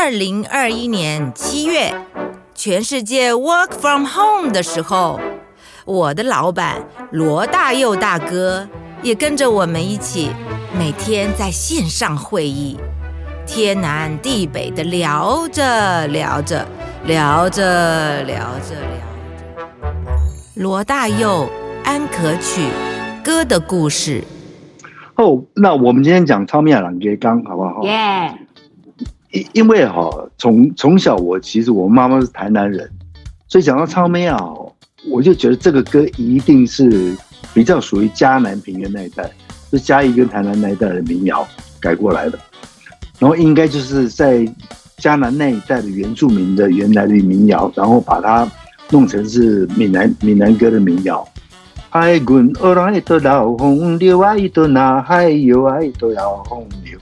二零二一年七月，全世界 work from home 的时候，我的老板罗大佑大哥也跟着我们一起，每天在线上会议，天南地北的聊着聊着聊着聊着聊着。罗大佑《安可曲》歌的故事。哦，那我们今天讲超面朗杰刚好不好？耶，因因为哈，从从小我其实我妈妈是台南人，所以讲到超面啊，我就觉得这个歌一定是比较属于嘉南平原那一带，是嘉义跟台南那一带的民谣改过来的，然后应该就是在嘉南那一带的原住民的原来的民谣，然后把它弄成是闽南闽南歌的民谣。海滚而来的老洪流，爱的那海有爱的老洪流。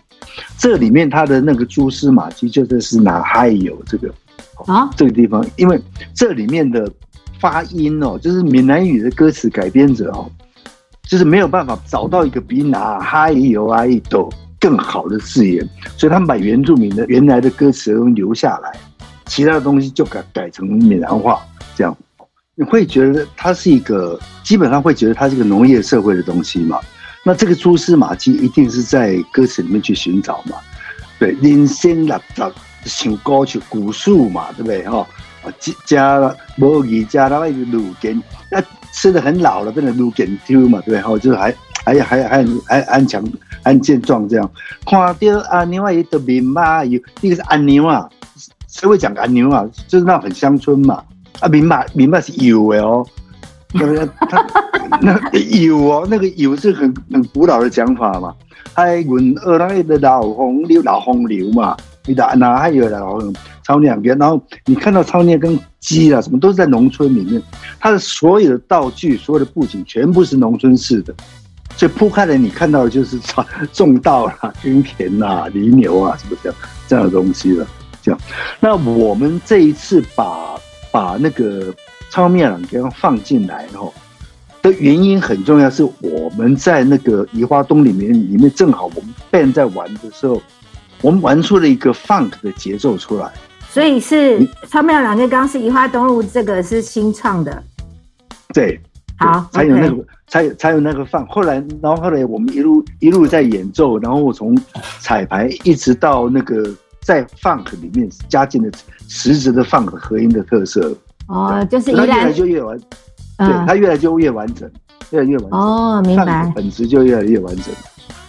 这里面它的那个蛛丝马迹，就是是哪海有这个啊这个地方，因为这里面的发音哦，就是闽南语的歌词改编者哦，就是没有办法找到一个比哪海有爱豆更好的字眼，所以他们把原住民的原来的歌词都留下来，其他的东西就改改成闽南话，这样你会觉得它是一个，基本上会觉得它是一个农业社会的东西嘛。那这个蛛丝马迹一定是在歌词里面去寻找嘛。对，人生六十想歌曲古树嘛，对不对哈？啊，加了无语加了那个路根，那吃的很老了，变成路根丢嘛，对不对哈？就是还还还还很还安强安健壮这样。看到阿牛啊，一个面嘛有，一个是阿牛啊，谁会讲阿牛啊？就是那很乡村嘛。啊，明白明白是有的哦，那个他 那有哦，那个有是很很古老的讲法嘛。海滚二那的老洪流老洪流嘛，你打哪还有老超两边，然后你看到超念跟鸡啊什么都是在农村里面，它的所有的道具、所有的布景全部是农村式的，所以铺开来你看到的就是种 种稻啦、耕田啦、犁牛啊什么这样这样的东西了。这样，那我们这一次把把那个超面朗给它放进来后的原因很重要，是我们在那个移花东里面，里面正好我们 band 在玩的时候，我们玩出了一个 funk 的节奏出来。所以是超妙两个刚是移花东路，这个是新创的。对，好，才有那个才有才有那个放。后来，然后后来我们一路一路在演奏，然后我从彩排一直到那个在 funk 里面加进了实质的 funk 合音的特色，哦，就是宜它越来兰，就越完，对，嗯，它越来就越完整，越来越完整。哦，明白的，本质就越来越完整。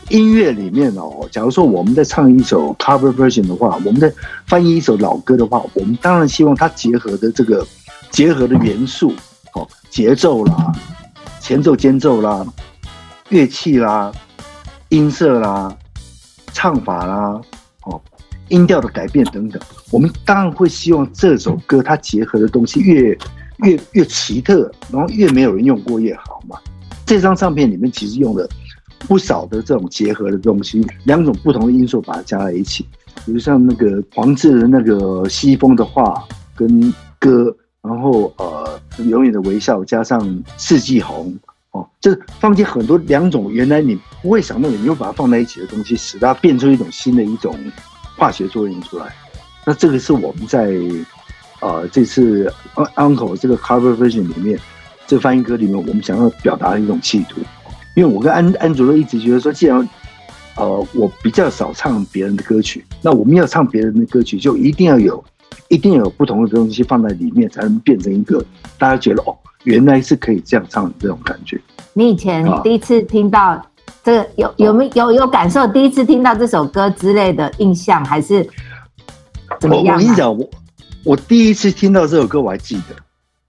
音乐里面哦，假如说我们在唱一首 cover version 的话，我们在翻译一首老歌的话，我们当然希望它结合的这个结合的元素，哦，节奏啦、前奏、间奏啦、乐器啦、音色啦、唱法啦，哦，音调的改变等等，我们当然会希望这首歌它结合的东西越越越奇特，然后越没有人用过越好嘛。这张唱片里面其实用了不少的这种结合的东西，两种不同的因素把它加在一起，比如像那个黄志的那个西风的画跟歌，然后呃永远的微笑加上四季红哦，就是放进很多两种原来你不会想到你又把它放在一起的东西，使它变出一种新的一种化学作用出来。那这个是我们在呃这次 Uncle 这个 cover version 里面，这个翻译歌里面，我们想要表达的一种企图。因为我跟安安卓都一直觉得说，既然呃我比较少唱别人的歌曲，那我们要唱别人的歌曲，就一定要有一定要有不同的东西放在里面，才能变成一个大家觉得哦，原来是可以这样唱的这种感觉。你以前啊第一次听到这个有有没有有感受？第一次听到这首歌之类的印象，还是怎么我我样、啊？跟你讲，我我第一次听到这首歌我还记得，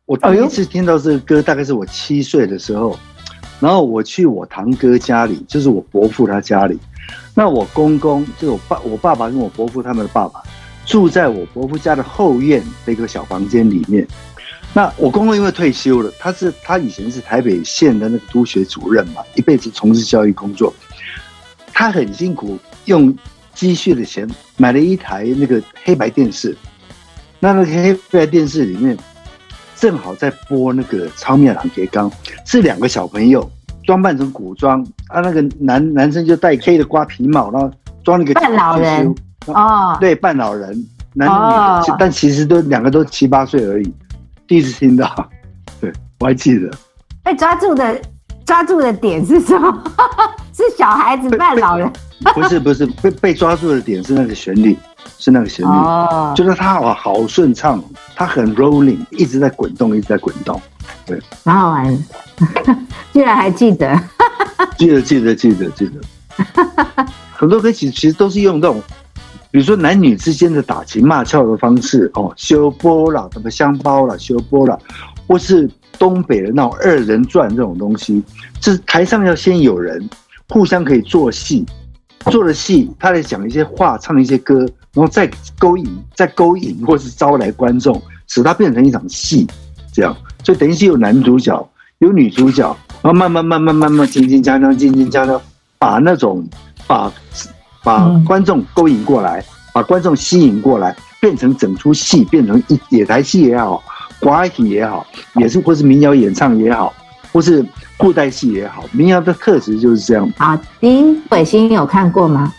我第一次听到这个歌大概是我七岁的时候，然后我去我堂哥家里，就是我伯父他家里，那我公公就是我爸，我爸爸跟我伯父他们的爸爸住在我伯父家的后院的一个小房间里面。那我公公因为退休了，他是他以前是台北县的那个督学主任嘛，一辈子从事教育工作，他很辛苦，用积蓄的钱买了一台那个黑白电视。那那天黑白电视里面，正好在播那个《超面朗杰刚》，是两个小朋友装扮成古装啊，那个男男生就戴 K 的瓜皮帽，然后装那个扮老人哦，对，扮老人，男女哦，但其实都两个都七八岁而已。第一次听到，对我还记得，被抓住的抓住的点是什么？是小孩子扮老人不是不是被被抓住的点是那个旋律，是那个旋律，哦，就是它哇好顺畅，它很 rolling，一直在滚动，一直在滚动。对。蛮好玩，居然还记得。记得记得记得记得，很多歌曲其实都是用这种，比如说男女之间的打情骂俏的方式哦，修波啦，什么香包啦，修波啦，或是东北的那种二人转这种东西，就是台上要先有人互相可以做戏，做了戏，他来讲一些话，唱一些歌，然后再勾引，再勾引或是招来观众，使它变成一场戏，这样，所以等于是有男主角，有女主角，然后慢慢慢慢慢慢渐渐加强，渐渐加强，把那种把把观众勾引过来，把观众吸引过来，变成整出戏，变成一野台戏也好，寡戏也好，也是或是民谣演唱也好，或是古代戏也好，民谣的特质就是这样。好，林伟星有看过吗？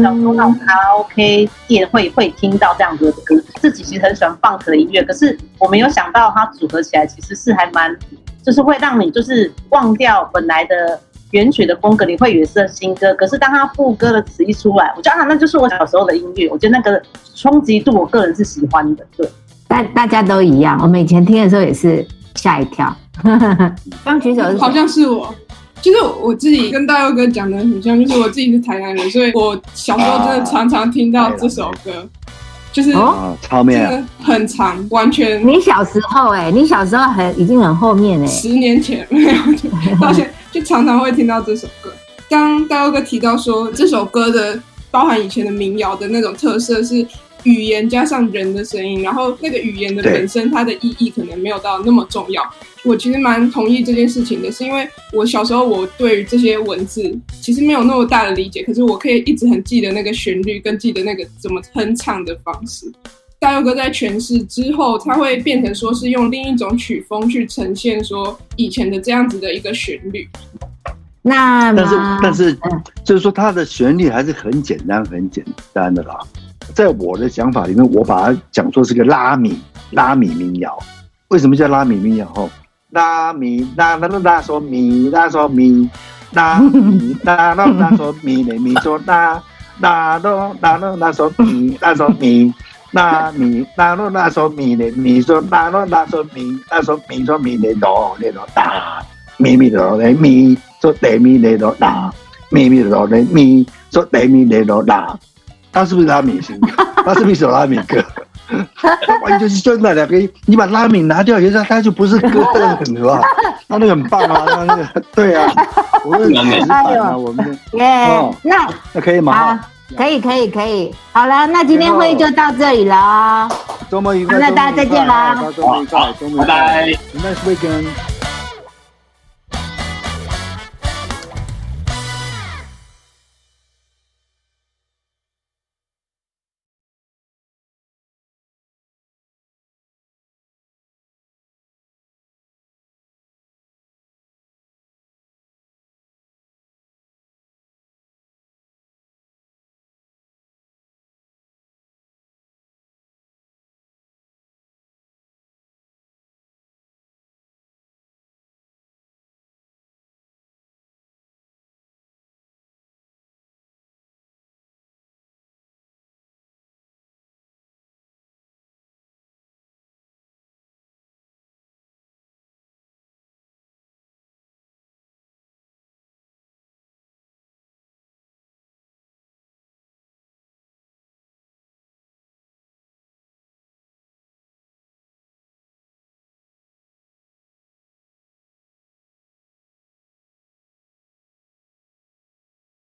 小时候到卡拉 OK 店会会听到这样子的歌，自己其实很喜欢 funk 的音乐，可是我没有想到它组合起来其实是还蛮，就是会让你就是忘掉本来的原曲的风格，你会以为是新歌，可是当它副歌的词一出来，我觉得啊，那就是我小时候的音乐，我觉得那个冲击度，我个人是喜欢的，对。大大家都一样，我们以前听的时候也是吓一跳。刚举手是好像是我，就是我自己跟大佑哥讲的很像，就是我自己是台南人，所以我小时候真的常常听到这首歌，就是哦啊，超真美啊！的很长，完全你小时候哎、你小时候很已经很后面哎、十年前没有，就到现在就常常会听到这首歌。刚大佑哥提到说，这首歌的包含以前的民谣的那种特色是语言加上人的声音，然后那个语言的本身它的意义可能没有到那么重要。我其实蛮同意这件事情的，是因为我小时候我对于这些文字其实没有那么大的理解，可是我可以一直很记得那个旋律，跟记得那个怎么哼唱的方式。大佑哥在诠释之后，他会变成说是用另一种曲风去呈现说以前的这样子的一个旋律。那但是但是嗯就是说它的旋律还是很简单很简单的啦。在我的想法里面，我把它讲作是个拉米拉米民谣。为什么叫拉米民谣？哦，拉米拉拉拉拉嗦咪拉嗦咪拉米拉拉拉嗦咪嘞咪嗦拉拉拉拉拉拉嗦咪拉嗦咪拉米拉拉拉嗦咪嘞咪嗦拉拉拉嗦咪拉嗦咪嗦咪嘞哆嘞哆哒。咪咪哆来咪，说来咪来哆啦，咪咪哆来咪，说来咪来哆啦。他是不是拉米型？他是不是一首拉米歌？他完全是就那两个音，你把拉米拿掉，其实它就不是歌了，你知道吧？他那个很棒啊，他那个对啊，我们很直板啊，我们耶、哦那那可以吗？可以可以可以，好了，那今天会议就到这里了。周末愉快，那大家再见啦周末愉快，周末愉快拜拜。，Nice weekend。